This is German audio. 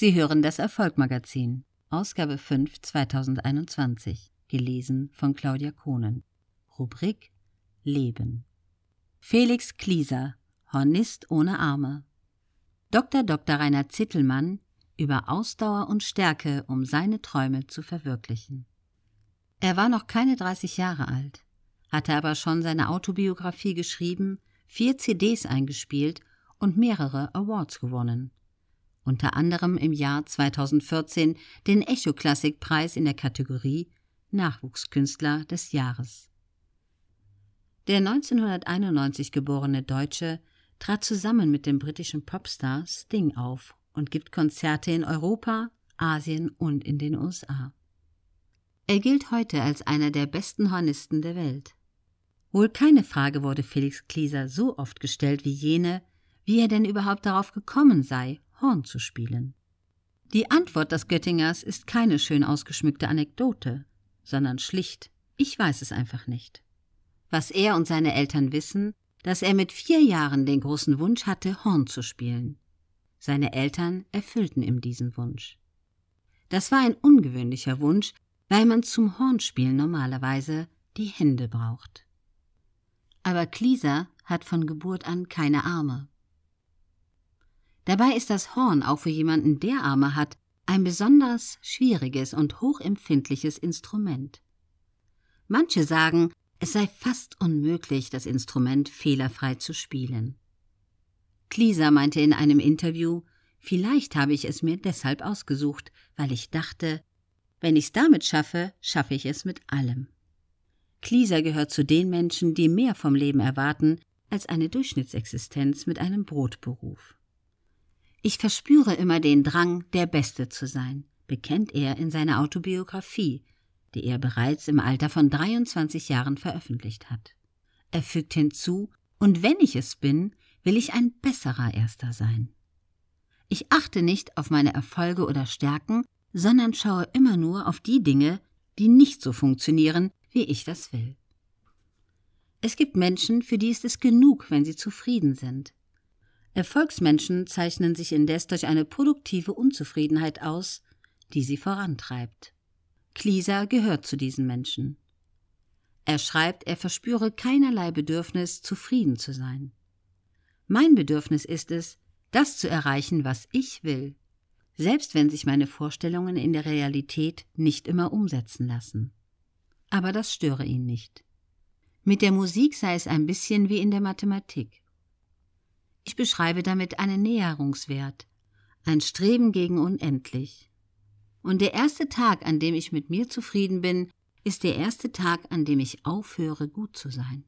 Sie hören das Erfolgmagazin, Ausgabe 5 2021, gelesen von Claudia Kohnen. Rubrik Leben. Felix Klieser, Hornist ohne Arme. Dr. Dr. Rainer Zittelmann über Ausdauer und Stärke, um seine Träume zu verwirklichen. Er war noch keine 30 Jahre alt, hatte aber schon seine Autobiografie geschrieben, vier CDs eingespielt und mehrere Awards gewonnen unter anderem im Jahr 2014 den Echo Klassik Preis in der Kategorie Nachwuchskünstler des Jahres. Der 1991 geborene Deutsche trat zusammen mit dem britischen Popstar Sting auf und gibt Konzerte in Europa, Asien und in den USA. Er gilt heute als einer der besten Hornisten der Welt. Wohl keine Frage wurde Felix Klieser so oft gestellt wie jene, wie er denn überhaupt darauf gekommen sei, Horn zu spielen. Die Antwort des Göttingers ist keine schön ausgeschmückte Anekdote, sondern schlicht, ich weiß es einfach nicht. Was er und seine Eltern wissen, dass er mit vier Jahren den großen Wunsch hatte, Horn zu spielen. Seine Eltern erfüllten ihm diesen Wunsch. Das war ein ungewöhnlicher Wunsch, weil man zum Hornspielen normalerweise die Hände braucht. Aber Klieser hat von Geburt an keine Arme. Dabei ist das Horn auch für jemanden, der Arme hat, ein besonders schwieriges und hochempfindliches Instrument. Manche sagen, es sei fast unmöglich, das Instrument fehlerfrei zu spielen. Klieser meinte in einem Interview, vielleicht habe ich es mir deshalb ausgesucht, weil ich dachte, wenn ich's damit schaffe, schaffe ich es mit allem. Klieser gehört zu den Menschen, die mehr vom Leben erwarten als eine Durchschnittsexistenz mit einem Brotberuf. Ich verspüre immer den Drang, der Beste zu sein, bekennt er in seiner Autobiografie, die er bereits im Alter von 23 Jahren veröffentlicht hat. Er fügt hinzu, und wenn ich es bin, will ich ein besserer Erster sein. Ich achte nicht auf meine Erfolge oder Stärken, sondern schaue immer nur auf die Dinge, die nicht so funktionieren, wie ich das will. Es gibt Menschen, für die ist es genug, wenn sie zufrieden sind. Erfolgsmenschen zeichnen sich indes durch eine produktive Unzufriedenheit aus, die sie vorantreibt. Klieser gehört zu diesen Menschen. Er schreibt, er verspüre keinerlei Bedürfnis, zufrieden zu sein. Mein Bedürfnis ist es, das zu erreichen, was ich will, selbst wenn sich meine Vorstellungen in der Realität nicht immer umsetzen lassen. Aber das störe ihn nicht. Mit der Musik sei es ein bisschen wie in der Mathematik. Ich beschreibe damit einen Näherungswert, ein Streben gegen unendlich. Und der erste Tag, an dem ich mit mir zufrieden bin, ist der erste Tag, an dem ich aufhöre, gut zu sein.